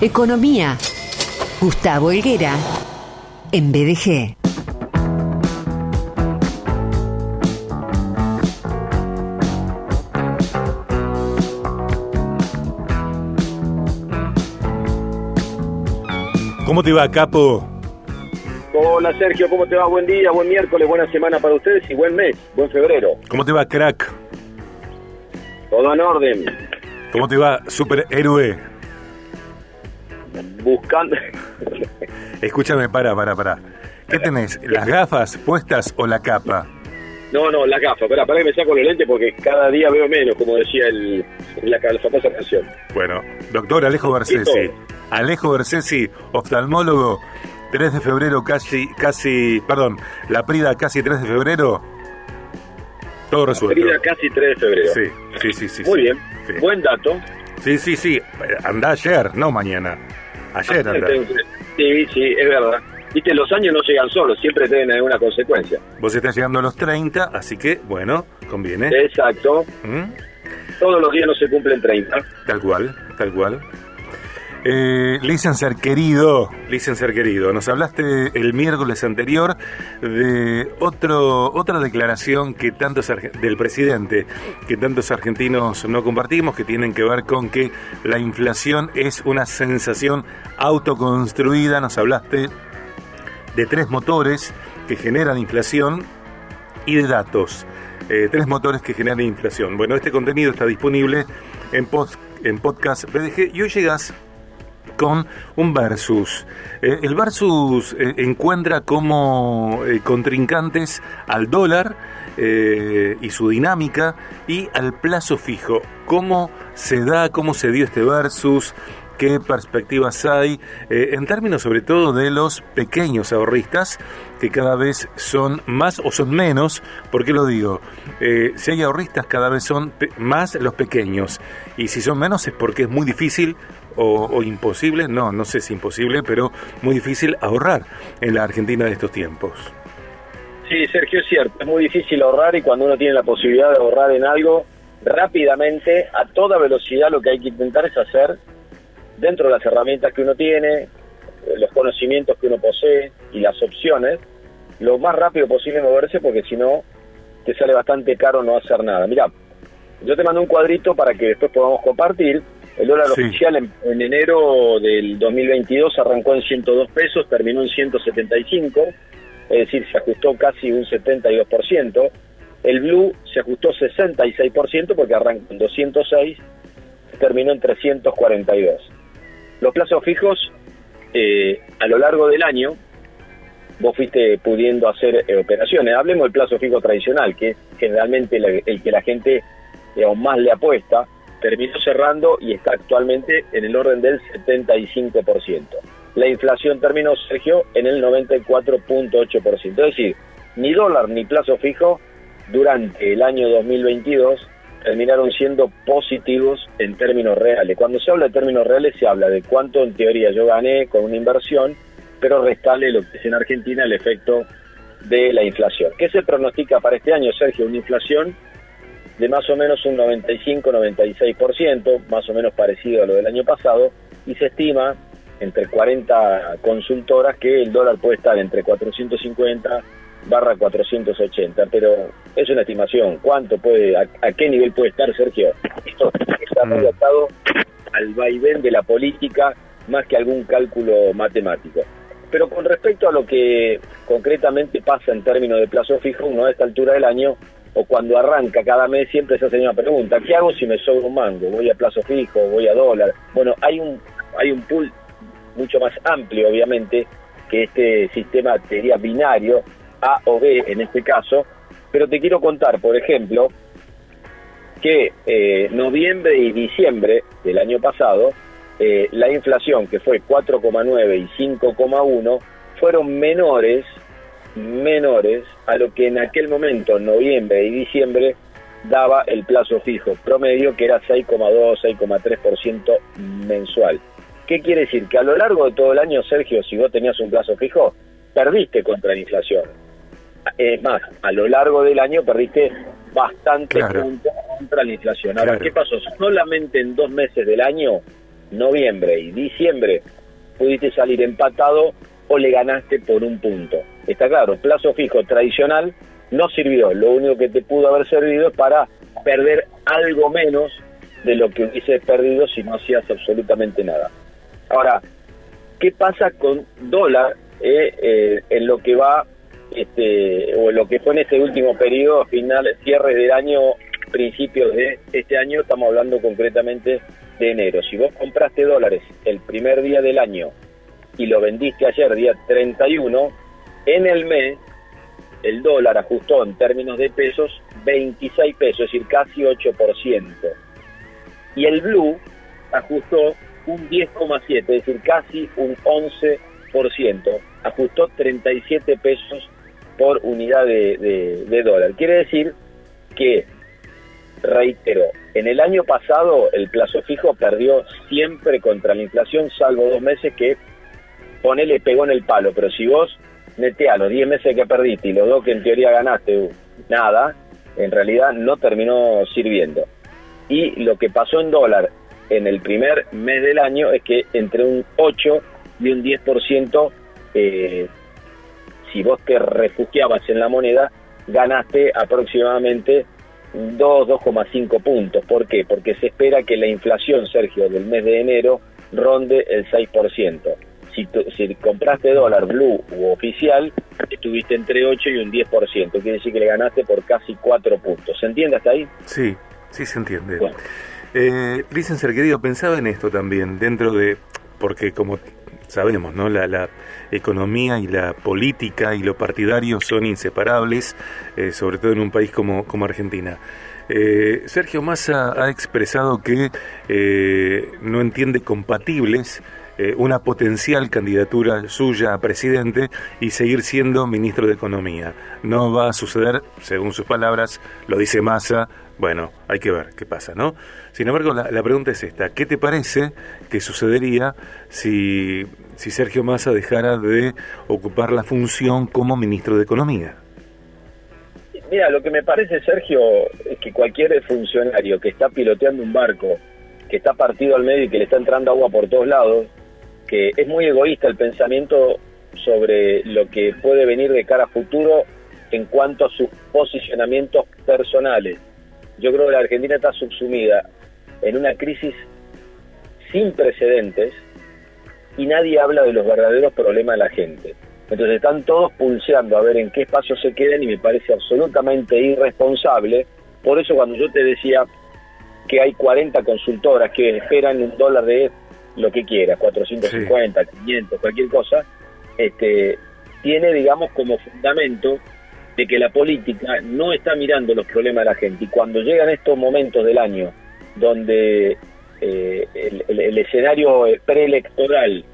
Economía. Gustavo Helguera. En BDG. ¿Cómo te va, Capo? Hola Sergio, ¿cómo te va? Buen día, buen miércoles, buena semana para ustedes y buen mes, buen febrero. ¿Cómo te va, crack? Todo en orden. ¿Cómo te va, superhéroe? Buscando. Escúchame, para, para, para. ¿Qué tenés? ¿Las gafas puestas o la capa? No, no, la gafa. Espera, para que me saco los lentes porque cada día veo menos, como decía el, la, la famosa canción. Bueno, doctor Alejo Bersesi. Alejo Bersesi, oftalmólogo, 3 de febrero casi, casi, perdón, la prida casi 3 de febrero. Todo resuelto. Prida casi 3 de febrero. Sí, sí, sí, sí. Muy sí. bien, Sí. buen dato. Sí, sí, sí. Anda ayer, no mañana. Ayer anda. Sí, sí, es verdad. Viste, los años no llegan solos, siempre tienen alguna consecuencia. Vos estás llegando a los 30, así que, bueno, conviene. Exacto. ¿Mm? Todos los días no se cumplen 30. Tal cual, tal cual. Eh, licenciar querido, licenciar querido, nos hablaste el miércoles anterior de otro, otra declaración que tantos del presidente que tantos argentinos no compartimos, que tienen que ver con que la inflación es una sensación autoconstruida. Nos hablaste de tres motores que generan inflación y de datos. Eh, tres motores que generan inflación. Bueno, este contenido está disponible en, en podcast BDG y hoy llegas con un versus. Eh, el versus eh, encuentra como eh, contrincantes al dólar y su dinámica y al plazo fijo. ¿Cómo se da, cómo se dio este versus? ¿Qué perspectivas hay? eh, en términos sobre todo de los pequeños ahorristas, que cada vez son más o son menos. ¿Por qué lo digo? Eh, si hay ahorristas, cada vez son más los pequeños. Y si son menos es porque es muy difícil o, o imposible, no, no sé si imposible, pero muy difícil ahorrar en la Argentina de estos tiempos. Sí, Sergio, es cierto. Es muy difícil ahorrar y cuando uno tiene la posibilidad de ahorrar en algo, rápidamente, a toda velocidad, lo que hay que intentar es hacer, dentro de las herramientas que uno tiene, eh, los conocimientos que uno posee y las opciones, lo más rápido posible moverse porque si no, te sale bastante caro no hacer nada. Mira, yo te mando un cuadrito para que después podamos compartir. El dólar Sí. oficial en, en enero del 2022 arrancó en 102 pesos, terminó en 175 es decir, se ajustó casi un 72%. El blue se ajustó 66% porque arrancó en 206, terminó en 342. Los plazos fijos, eh, a lo largo del año, vos fuiste pudiendo hacer eh, operaciones. Hablemos del plazo fijo tradicional, que es generalmente el que la gente digamos, más le apuesta, terminó cerrando y está actualmente en el orden del 75%. La inflación terminó, Sergio, en el 94.8%. Es decir, ni dólar ni plazo fijo durante el año 2022 terminaron siendo positivos en términos reales. Cuando se habla de términos reales se habla de cuánto en teoría yo gané con una inversión, pero restale lo que es en Argentina el efecto de la inflación. ¿Qué se pronostica para este año, Sergio? Una inflación de más o menos un 95-96%, más o menos parecido a lo del año pasado, y se estima entre 40 consultoras que el dólar puede estar entre 450 barra 480, pero es una estimación. ¿Cuánto puede, a, a qué nivel puede estar, Sergio? Esto está muy Mm. atado al vaivén de la política más que algún cálculo matemático. Pero con respecto a lo que concretamente pasa en términos de plazo fijo, uno a esta altura del año o cuando arranca cada mes siempre se hace una pregunta, ¿qué hago si me sobra un mango? ¿Voy a plazo fijo? ¿Voy a dólar? Bueno, hay un, hay un pool mucho más amplio, obviamente, que este sistema te diría binario, A o B en este caso, pero te quiero contar, por ejemplo, que eh, noviembre y diciembre del año pasado, eh, la inflación, que fue 4,9 y 5,1, fueron menores, menores a lo que en aquel momento, noviembre y diciembre, daba el plazo fijo promedio, que era 6,2, 6,3% mensual. ¿Qué quiere decir? Que a lo largo de todo el año, Sergio, si vos tenías un plazo fijo, perdiste contra la inflación. Es más, a lo largo del año perdiste bastante Claro. puntos contra la inflación. Ahora, Claro. ¿qué pasó? Solamente en dos meses del año noviembre y diciembre pudiste salir empatado o le ganaste por un punto. Está claro, plazo fijo tradicional no sirvió, lo único que te pudo haber servido es para perder algo menos de lo que hubieses perdido si no hacías absolutamente nada. Ahora, ¿qué pasa con dólar eh, eh, en lo que va, este, o lo que fue en este último periodo, final, cierre del año, principios de este año, estamos hablando concretamente de enero. Si vos compraste dólares el primer día del año y lo vendiste ayer, día 31, en el mes el dólar ajustó en términos de pesos 26 pesos, es decir, casi 8%. Y el blue ajustó un 10,7, es decir, casi un 11%. Ajustó 37 pesos por unidad de, dólar. Quiere decir que, reitero, en el año pasado el plazo fijo perdió siempre contra la inflación, salvo dos meses que ponele pegó en el palo. Pero si vos a los 10 meses que perdiste y los dos que en teoría ganaste, nada, en realidad no terminó sirviendo. Y lo que pasó en dólar en el primer mes del año es que entre un 8 y un 10%, eh, si vos te refugiabas en la moneda, ganaste aproximadamente 2, 2,5 puntos. ¿Por qué? Porque se espera que la inflación, Sergio, del mes de enero ronde el 6% si, compraste dólar blue u oficial, estuviste entre 8 y un 10%. Quiere decir que le ganaste por casi 4 puntos. ¿Se entiende hasta ahí? Sí, sí se entiende. Bueno. Eh, ser querido, pensaba en esto también, dentro de, porque como sabemos, ¿no? La, la, economía y la política y lo partidario son inseparables, eh, sobre todo en un país como, como Argentina. Eh, Sergio Massa ha expresado que eh, no entiende compatibles eh, una potencial candidatura suya a presidente y seguir siendo ministro de Economía. No va a suceder, según sus palabras, lo dice Massa, bueno, hay que ver qué pasa, ¿no? Sin embargo, la, pregunta es esta, ¿qué te parece que sucedería si, si Sergio Massa dejara de ocupar la función como ministro de Economía? Mira, lo que me parece, Sergio, es que cualquier funcionario que está piloteando un barco, que está partido al medio y que le está entrando agua por todos lados, que es muy egoísta el pensamiento sobre lo que puede venir de cara a futuro en cuanto a sus posicionamientos personales. Yo creo que la Argentina está subsumida en una crisis sin precedentes y nadie habla de los verdaderos problemas de la gente. Entonces están todos pulseando a ver en qué espacio se quedan y me parece absolutamente irresponsable. Por eso cuando yo te decía que hay 40 consultoras que esperan un dólar de lo que quiera, 450, 500, cualquier cosa, este, tiene, digamos, como fundamento de que la política no está mirando los problemas de la gente. Y cuando llegan estos momentos del año donde eh, el, escenario preelectoral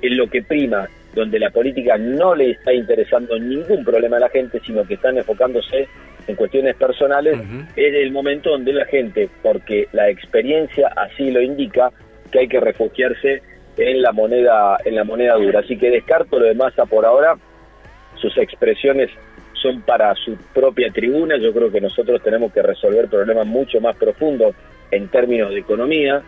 es lo que prima, donde la política no le está interesando ningún problema a la gente, sino que están enfocándose en cuestiones personales, es el momento donde la gente, porque la experiencia así lo indica, que hay que refugiarse en la moneda en la moneda dura. Así que descarto lo de Massa por ahora. Sus expresiones son para su propia tribuna. Yo creo que nosotros tenemos que resolver problemas mucho más profundos en términos de economía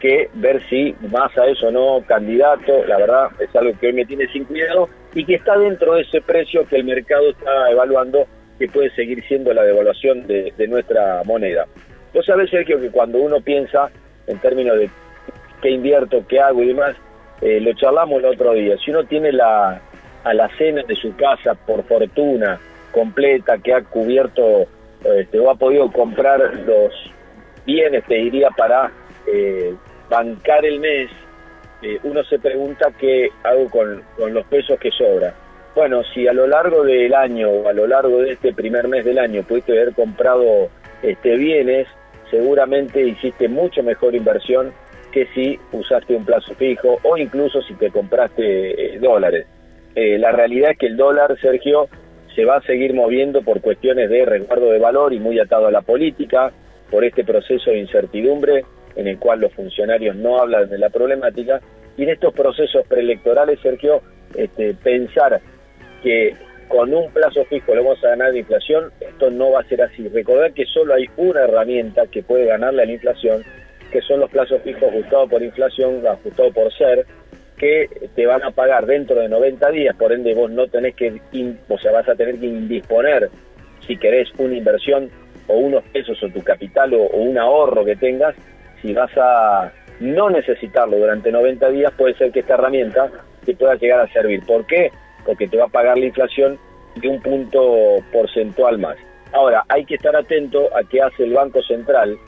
que ver si Massa es o no candidato. La verdad es algo que hoy me tiene sin cuidado y que está dentro de ese precio que el mercado está evaluando que puede seguir siendo la devaluación de, nuestra moneda. Vos sabés, Sergio, que cuando uno piensa en términos de qué invierto, qué hago y demás, eh, lo charlamos el otro día. Si uno tiene la cena de su casa por fortuna completa, que ha cubierto este, o ha podido comprar los bienes, te diría, para eh, bancar el mes, eh, uno se pregunta qué hago con, con los pesos que sobra. Bueno, si a lo largo del año o a lo largo de este primer mes del año pudiste haber comprado este, bienes, seguramente hiciste mucho mejor inversión que si usaste un plazo fijo o incluso si te compraste eh, dólares. Eh, la realidad es que el dólar, Sergio, se va a seguir moviendo por cuestiones de resguardo de valor y muy atado a la política, por este proceso de incertidumbre en el cual los funcionarios no hablan de la problemática. Y en estos procesos preelectorales, Sergio, este, pensar que con un plazo fijo le vamos a ganar la inflación, esto no va a ser así. Recordar que solo hay una herramienta que puede ganarle a la inflación, que son los plazos fijos ajustados por inflación, ajustados por ser, que te van a pagar dentro de 90 días, por ende vos no tenés que, o sea, vas a tener que indisponer, si querés, una inversión o unos pesos o tu capital o, un ahorro que tengas, si vas a no necesitarlo durante 90 días, puede ser que esta herramienta te pueda llegar a servir. ¿Por qué? Porque te va a pagar la inflación de un punto porcentual más. Ahora, hay que estar atento a qué hace el Banco Central,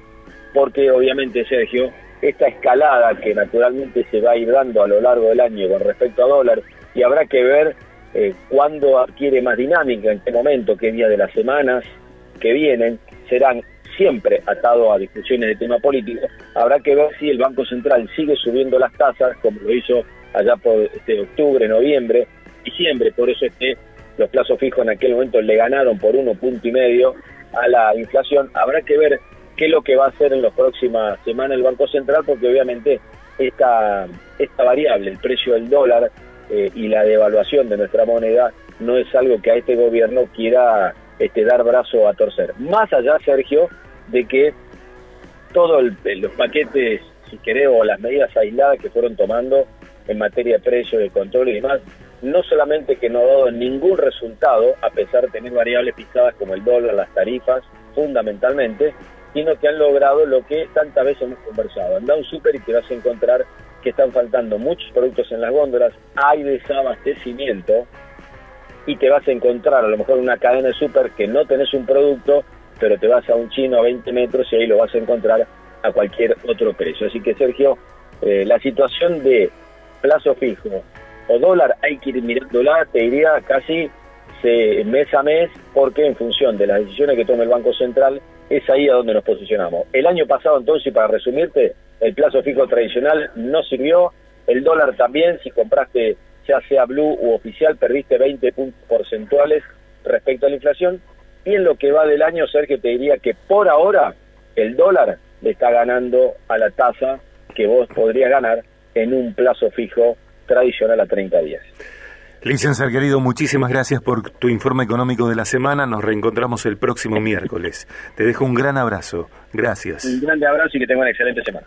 porque obviamente, Sergio, esta escalada que naturalmente se va a ir dando a lo largo del año con respecto a dólar, y habrá que ver eh, cuándo adquiere más dinámica, en qué momento, qué día de las semanas que vienen, serán siempre atados a discusiones de tema político. Habrá que ver si el Banco Central sigue subiendo las tasas, como lo hizo allá por este, octubre, noviembre, diciembre, por eso es que los plazos fijos en aquel momento le ganaron por uno punto y medio a la inflación. Habrá que ver qué es lo que va a hacer en las próximas semanas el Banco Central, porque obviamente esta, esta variable, el precio del dólar eh, y la devaluación de nuestra moneda, no es algo que a este gobierno quiera este, dar brazo a torcer. Más allá, Sergio, de que todos los paquetes, si querés, o las medidas aisladas que fueron tomando en materia de precios, de control y demás, no solamente que no ha dado ningún resultado, a pesar de tener variables pisadas como el dólar, las tarifas, fundamentalmente, sino que han logrado lo que tantas veces hemos conversado. Anda un súper y te vas a encontrar que están faltando muchos productos en las góndolas, hay desabastecimiento y te vas a encontrar a lo mejor una cadena de súper que no tenés un producto, pero te vas a un chino a 20 metros y ahí lo vas a encontrar a cualquier otro precio. Así que Sergio, eh, la situación de plazo fijo o dólar hay que ir mirándola, te diría casi mes a mes, porque en función de las decisiones que tome el Banco Central, es ahí a donde nos posicionamos. El año pasado, entonces, para resumirte, el plazo fijo tradicional no sirvió, el dólar también, si compraste ya sea blue u oficial, perdiste 20 puntos porcentuales respecto a la inflación, y en lo que va del año, Sergio, te diría que por ahora el dólar le está ganando a la tasa que vos podrías ganar en un plazo fijo tradicional a 30 días. Licenciado querido, muchísimas gracias por tu informe económico de la semana. Nos reencontramos el próximo miércoles. Te dejo un gran abrazo. Gracias. Un grande abrazo y que tenga una excelente semana.